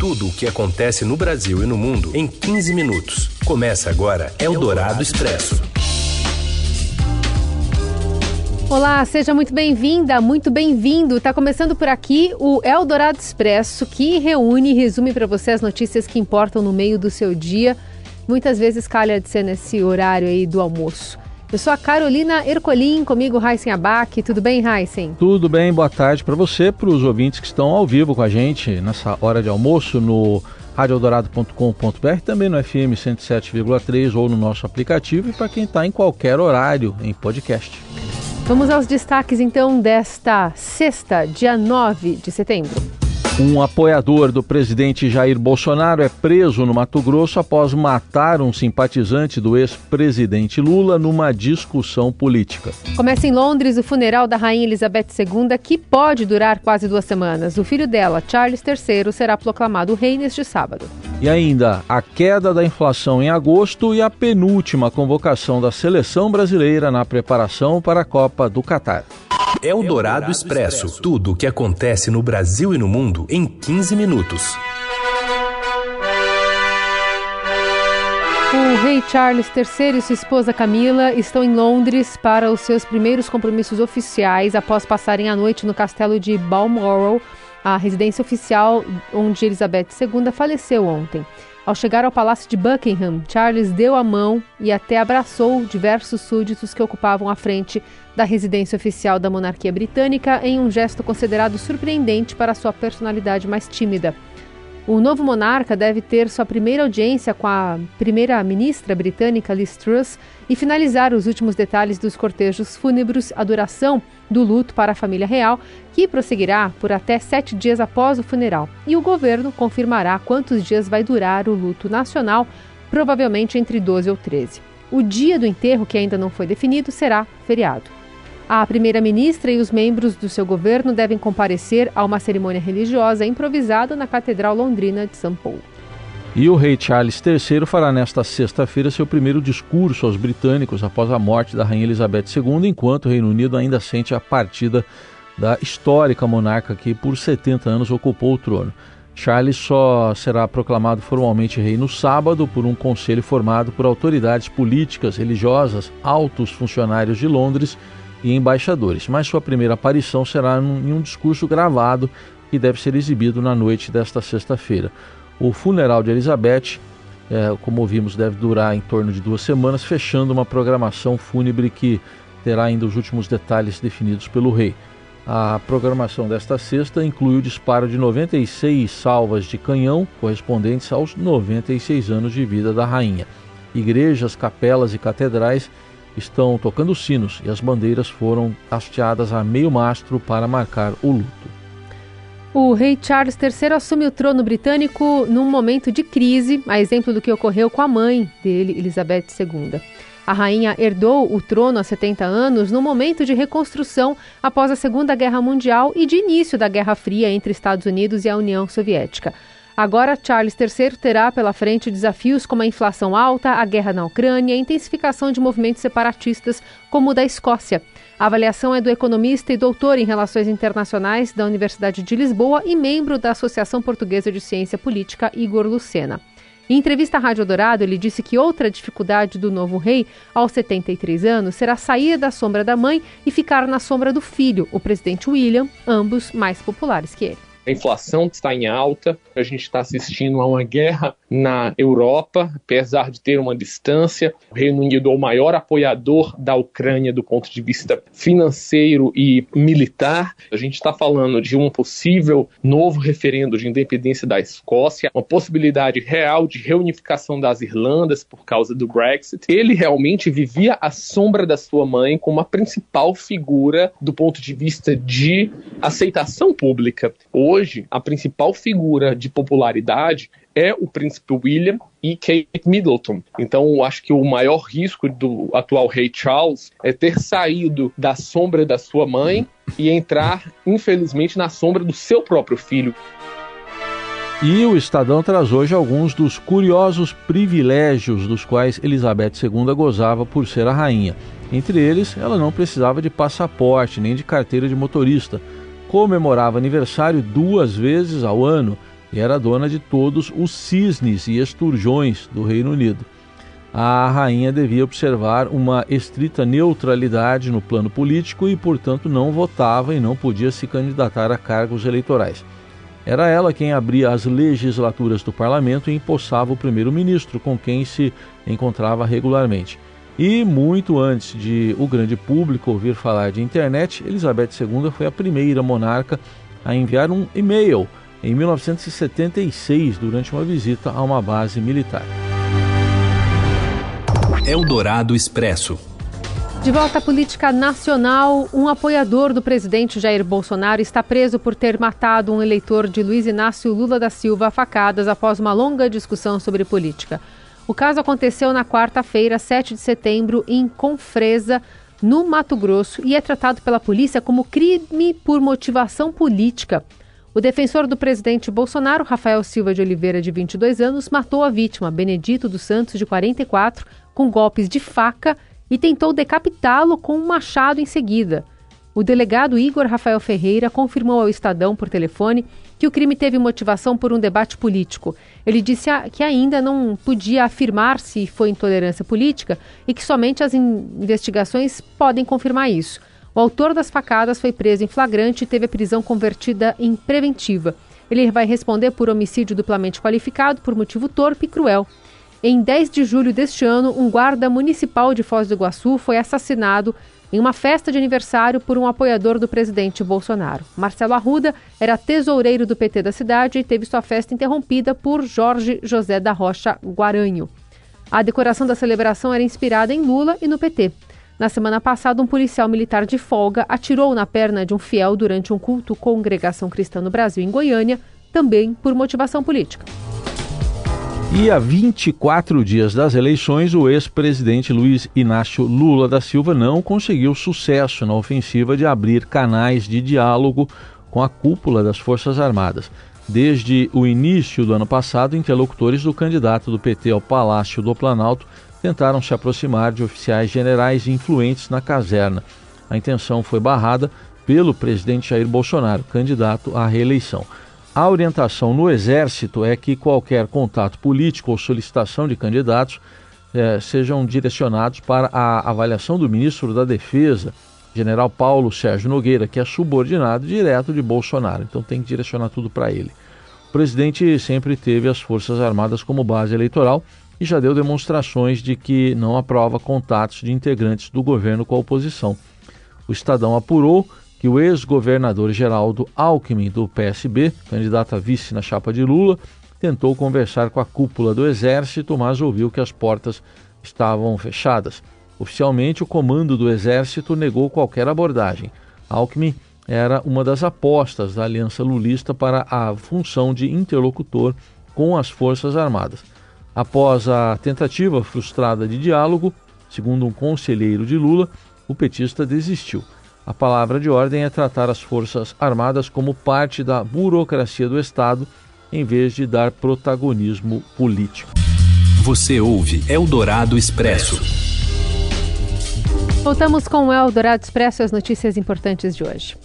Tudo o que acontece no Brasil e no mundo em 15 minutos. Começa agora Eldorado Expresso. Olá, seja muito bem-vinda, muito bem-vindo. Está começando por aqui o Eldorado Expresso, que reúne e resume para você as notícias que importam no meio do seu dia. Muitas vezes calha de ser nesse horário aí do almoço. Eu sou a Carolina Ercolim, comigo Raíssen Abac. Tudo bem, Raíssen? Tudo bem, boa tarde para você, para os ouvintes que estão ao vivo com a gente nessa hora de almoço no radioeldorado.com.br, também no FM 107,3 ou no nosso aplicativo e para quem está em qualquer horário em podcast. Vamos aos destaques então desta sexta, dia 9 de setembro. Um apoiador do presidente Jair Bolsonaro é preso no Mato Grosso após matar um simpatizante do ex-presidente Lula numa discussão política. Começa em Londres o funeral da Rainha Elizabeth II, que pode durar quase duas semanas. O filho dela, Charles III, será proclamado rei neste sábado. E ainda a queda da inflação em agosto e a penúltima convocação da seleção brasileira na preparação para a Copa do Catar. É o Dourado Expresso. Tudo o que acontece no Brasil e no mundo em 15 minutos. O rei Charles III e sua esposa Camila estão em Londres para os seus primeiros compromissos oficiais após passarem a noite no castelo de Balmoral, a residência oficial onde Elizabeth II faleceu ontem. Ao chegar ao Palácio de Buckingham, Charles deu a mão e até abraçou diversos súditos que ocupavam a frente da residência oficial da monarquia britânica em um gesto considerado surpreendente para sua personalidade mais tímida. O novo monarca deve ter sua primeira audiência com a primeira-ministra britânica Liz Truss e finalizar os últimos detalhes dos cortejos fúnebres, a duração do luto para a família real, que prosseguirá por até sete dias após o funeral. E o governo confirmará quantos dias vai durar o luto nacional, provavelmente entre 12 ou 13. O dia do enterro, que ainda não foi definido, será feriado. A primeira-ministra e os membros do seu governo devem comparecer a uma cerimônia religiosa improvisada na Catedral Londrina de São Paulo. E o rei Charles III fará nesta sexta-feira seu primeiro discurso aos britânicos após a morte da rainha Elizabeth II, enquanto o Reino Unido ainda sente a partida da histórica monarca que por 70 anos ocupou o trono. Charles só será proclamado formalmente rei no sábado por um conselho formado por autoridades políticas, religiosas, altos funcionários de Londres e embaixadores, mas sua primeira aparição será em um discurso gravado que deve ser exibido na noite desta sexta-feira. O funeral de Elizabeth, é, como ouvimos, deve durar em torno de duas semanas, fechando uma programação fúnebre que terá ainda os últimos detalhes definidos pelo rei. A programação desta sexta inclui o disparo de 96 salvas de canhão, correspondentes aos 96 anos de vida da rainha. Igrejas, capelas e catedrais estão tocando sinos e as bandeiras foram hasteadas a meio mastro para marcar o luto. O rei Charles III assume o trono britânico num momento de crise, a exemplo do que ocorreu com a mãe dele, Elizabeth II. A rainha herdou o trono há 70 anos no momento de reconstrução após a Segunda Guerra Mundial e de início da Guerra Fria entre Estados Unidos e a União Soviética. Agora, Charles III terá pela frente desafios como a inflação alta, a guerra na Ucrânia e a intensificação de movimentos separatistas, como o da Escócia. A avaliação é do economista e doutor em Relações Internacionais da Universidade de Lisboa e membro da Associação Portuguesa de Ciência Política, Igor Lucena. Em entrevista à Rádio Dourado, ele disse que outra dificuldade do novo rei, aos 73 anos, será sair da sombra da mãe e ficar na sombra do filho, o presidente William, ambos mais populares que ele. A inflação está em alta, a gente está assistindo a uma guerra na Europa, apesar de ter uma distância. O Reino Unido é o maior apoiador da Ucrânia do ponto de vista financeiro e militar. A gente está falando de um possível novo referendo de independência da Escócia, uma possibilidade real de reunificação das Irlandas por causa do Brexit. Ele realmente vivia à sombra da sua mãe como a principal figura do ponto de vista de aceitação pública hoje a principal figura de popularidade é o príncipe William e Kate Middleton. Então, eu acho que o maior risco do atual rei Charles é ter saído da sombra da sua mãe e entrar, infelizmente, na sombra do seu próprio filho. E o Estadão traz hoje alguns dos curiosos privilégios dos quais Elizabeth II gozava por ser a rainha. Entre eles, ela não precisava de passaporte nem de carteira de motorista comemorava aniversário duas vezes ao ano, e era dona de todos os cisnes e esturjões do Reino Unido. A rainha devia observar uma estrita neutralidade no plano político e, portanto, não votava e não podia se candidatar a cargos eleitorais. Era ela quem abria as legislaturas do parlamento e empossava o primeiro-ministro, com quem se encontrava regularmente. E muito antes de o grande público ouvir falar de internet, Elizabeth II foi a primeira monarca a enviar um e-mail em 1976 durante uma visita a uma base militar. Eldorado Expresso. De volta à política nacional, um apoiador do presidente Jair Bolsonaro está preso por ter matado um eleitor de Luiz Inácio Lula da Silva a facadas após uma longa discussão sobre política. O caso aconteceu na quarta-feira, 7 de setembro, em Confresa, no Mato Grosso, e é tratado pela polícia como crime por motivação política. O defensor do presidente Bolsonaro, Rafael Silva de Oliveira, de 22 anos, matou a vítima, Benedito dos Santos, de 44, com golpes de faca e tentou decapitá-lo com um machado em seguida. O delegado Igor Rafael Ferreira confirmou ao Estadão por telefone que o crime teve motivação por um debate político. Ele disse que ainda não podia afirmar se foi intolerância política e que somente as investigações podem confirmar isso. O autor das facadas foi preso em flagrante e teve a prisão convertida em preventiva. Ele vai responder por homicídio duplamente qualificado por motivo torpe e cruel. Em 10 de julho deste ano, um guarda municipal de Foz do Iguaçu foi assassinado em uma festa de aniversário por um apoiador do presidente Bolsonaro. Marcelo Arruda era tesoureiro do PT da cidade e teve sua festa interrompida por Jorge José da Rocha Guaranho. A decoração da celebração era inspirada em Lula e no PT. Na semana passada, um policial militar de folga atirou na perna de um fiel durante um culto Congregação Cristã no Brasil, em Goiânia, também por motivação política. E a 24 dias das eleições, o ex-presidente Luiz Inácio Lula da Silva não conseguiu sucesso na ofensiva de abrir canais de diálogo com a cúpula das Forças Armadas. Desde o início do ano passado, interlocutores do candidato do PT ao Palácio do Planalto tentaram se aproximar de oficiais generais influentes na caserna. A intenção foi barrada pelo presidente Jair Bolsonaro, candidato à reeleição. A orientação no Exército é que qualquer contato político ou solicitação de candidatos eh, sejam direcionados para a avaliação do ministro da Defesa, general Paulo Sérgio Nogueira, que é subordinado direto de Bolsonaro. Então tem que direcionar tudo para ele. O presidente sempre teve as Forças Armadas como base eleitoral e já deu demonstrações de que não aprova contatos de integrantes do governo com a oposição. O Estadão apurou que o ex-governador Geraldo Alckmin, do PSB, candidato a vice na chapa de Lula, tentou conversar com a cúpula do Exército, mas ouviu que as portas estavam fechadas. Oficialmente, o comando do Exército negou qualquer abordagem. Alckmin era uma das apostas da aliança lulista para a função de interlocutor com as Forças Armadas. Após a tentativa frustrada de diálogo, segundo um conselheiro de Lula, o petista desistiu. A palavra de ordem é tratar as Forças Armadas como parte da burocracia do Estado, em vez de dar protagonismo político. Você ouve Eldorado Expresso. Voltamos com o Eldorado Expresso as notícias importantes de hoje.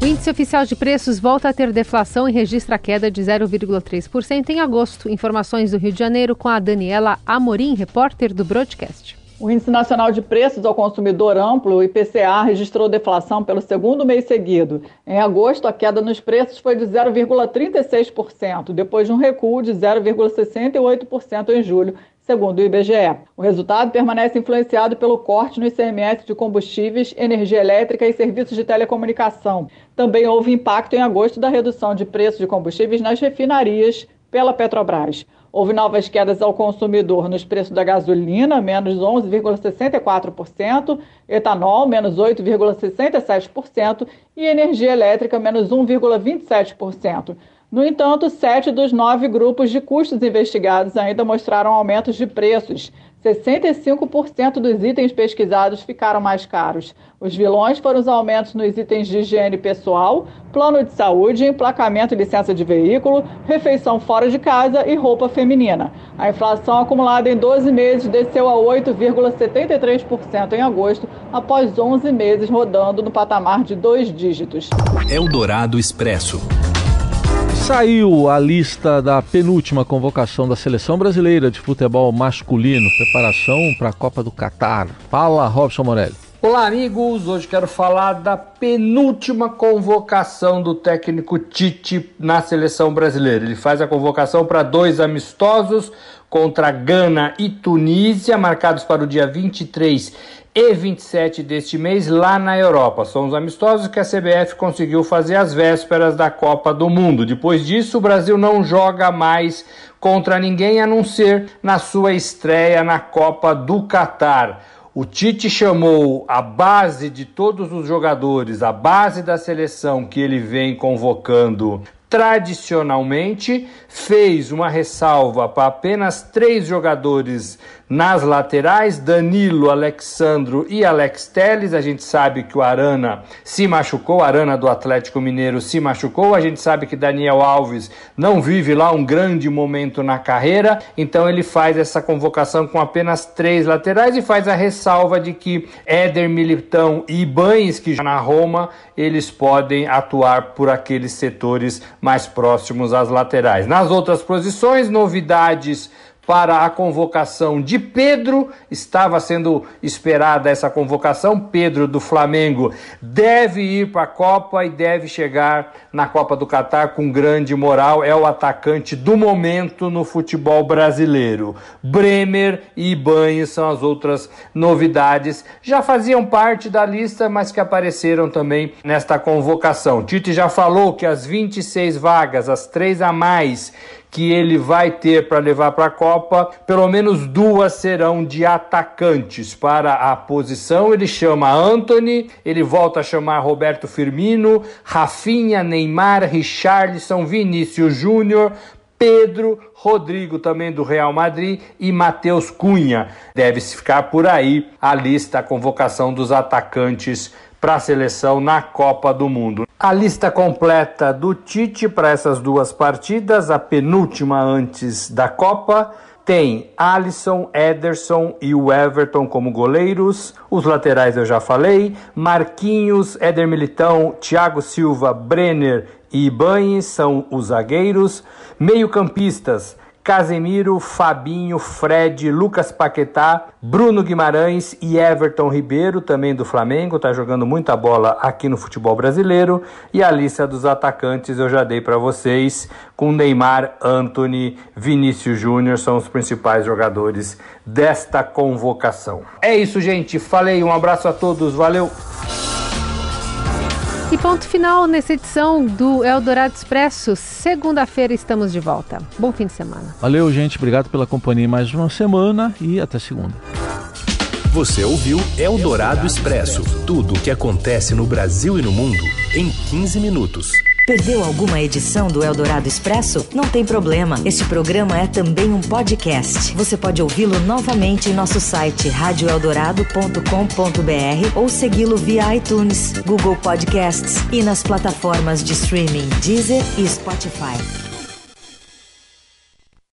O índice oficial de preços volta a ter deflação e registra queda de 0,3% em agosto. Informações do Rio de Janeiro com a Daniela Amorim, repórter do Broadcast. O Índice Nacional de Preços ao Consumidor Amplo, o IPCA, registrou deflação pelo segundo mês seguido. Em agosto, a queda nos preços foi de 0,36%, depois de um recuo de 0,68% em julho, segundo o IBGE. O resultado permanece influenciado pelo corte no ICMS de combustíveis, energia elétrica e serviços de telecomunicação. Também houve impacto em agosto da redução de preços de combustíveis nas refinarias pela Petrobras. Houve novas quedas ao consumidor nos preços da gasolina, menos 11,64%, etanol, menos 8,67% e energia elétrica, menos 1,27%. No entanto, sete dos nove grupos de custos investigados ainda mostraram aumentos de preços. 65% dos itens pesquisados ficaram mais caros. Os vilões foram os aumentos nos itens de higiene pessoal, plano de saúde, emplacamento e licença de veículo, refeição fora de casa e roupa feminina. A inflação acumulada em 12 meses desceu a 8,73% em agosto, após 11 meses rodando no patamar de dois dígitos. Eldorado Expresso. Saiu a lista da penúltima convocação da seleção brasileira de futebol masculino, preparação para a Copa do Catar. Fala, Robson Morelli. Olá, amigos. Hoje quero falar da penúltima convocação do técnico Tite na seleção brasileira. Ele faz a convocação para dois amistosos contra Gana e Tunísia, marcados para o dia 23 e 27 deste mês lá na Europa. São os amistosos que a CBF conseguiu fazer às vésperas da Copa do Mundo. Depois disso, o Brasil não joga mais contra ninguém a não ser na sua estreia na Copa do Catar. O Tite chamou a base de todos os jogadores, a base da seleção que ele vem convocando tradicionalmente, fez uma ressalva para apenas três jogadores nas laterais, Danilo, Alexandro e Alex Teles. A gente sabe que o Arana se machucou, Arana do Atlético Mineiro se machucou. A gente sabe que Daniel Alves não vive lá um grande momento na carreira, então ele faz essa convocação com apenas três laterais e faz a ressalva de que Éder Militão e Banes, que já na Roma, eles podem atuar por aqueles setores mais próximos às laterais. Nas outras posições, novidades para a convocação de Pedro. Estava sendo esperada essa convocação. Pedro do Flamengo deve ir para a Copa e deve chegar na Copa do Catar com grande moral. É o atacante do momento no futebol brasileiro. Bremer e Ibanez são as outras novidades. Já faziam parte da lista, mas que apareceram também nesta convocação. Tite já falou que as 26 vagas, as três a mais que ele vai ter para levar para a Copa, pelo menos duas serão de atacantes para a posição. Ele chama Anthony, ele volta a chamar Roberto Firmino, Rafinha, Neymar, Richarlison, Vinícius Júnior, Pedro, Rodrigo também do Real Madrid e Matheus Cunha. Deve-se ficar por aí a lista, a convocação dos atacantes para a seleção na Copa do Mundo. A lista completa do Tite para essas duas partidas, a penúltima antes da Copa, tem Alisson, Ederson e o Everton como goleiros. Os laterais eu já falei. Marquinhos, Éder Militão, Thiago Silva, Brenner e Ibanes são os zagueiros. Meio-campistas, Casemiro, Fabinho, Fred, Lucas Paquetá, Bruno Guimarães e Everton Ribeiro, também do Flamengo, está jogando muita bola aqui no futebol brasileiro. E a lista dos atacantes eu já dei para vocês, com Neymar, Anthony, Vinícius Júnior, são os principais jogadores desta convocação. É isso, gente. Falei, um abraço a todos, valeu! E ponto final nessa edição do Eldorado Expresso. Segunda-feira estamos de volta. Bom fim de semana. Valeu, gente. Obrigado pela companhia mais uma semana e até segunda. Você ouviu Eldorado Expresso tudo o que acontece no Brasil e no mundo em 15 minutos. Perdeu alguma edição do Eldorado Expresso? Não tem problema. Este programa é também um podcast. Você pode ouvi-lo novamente em nosso site radioeldorado.com.br ou segui-lo via iTunes, Google Podcasts e nas plataformas de streaming Deezer e Spotify.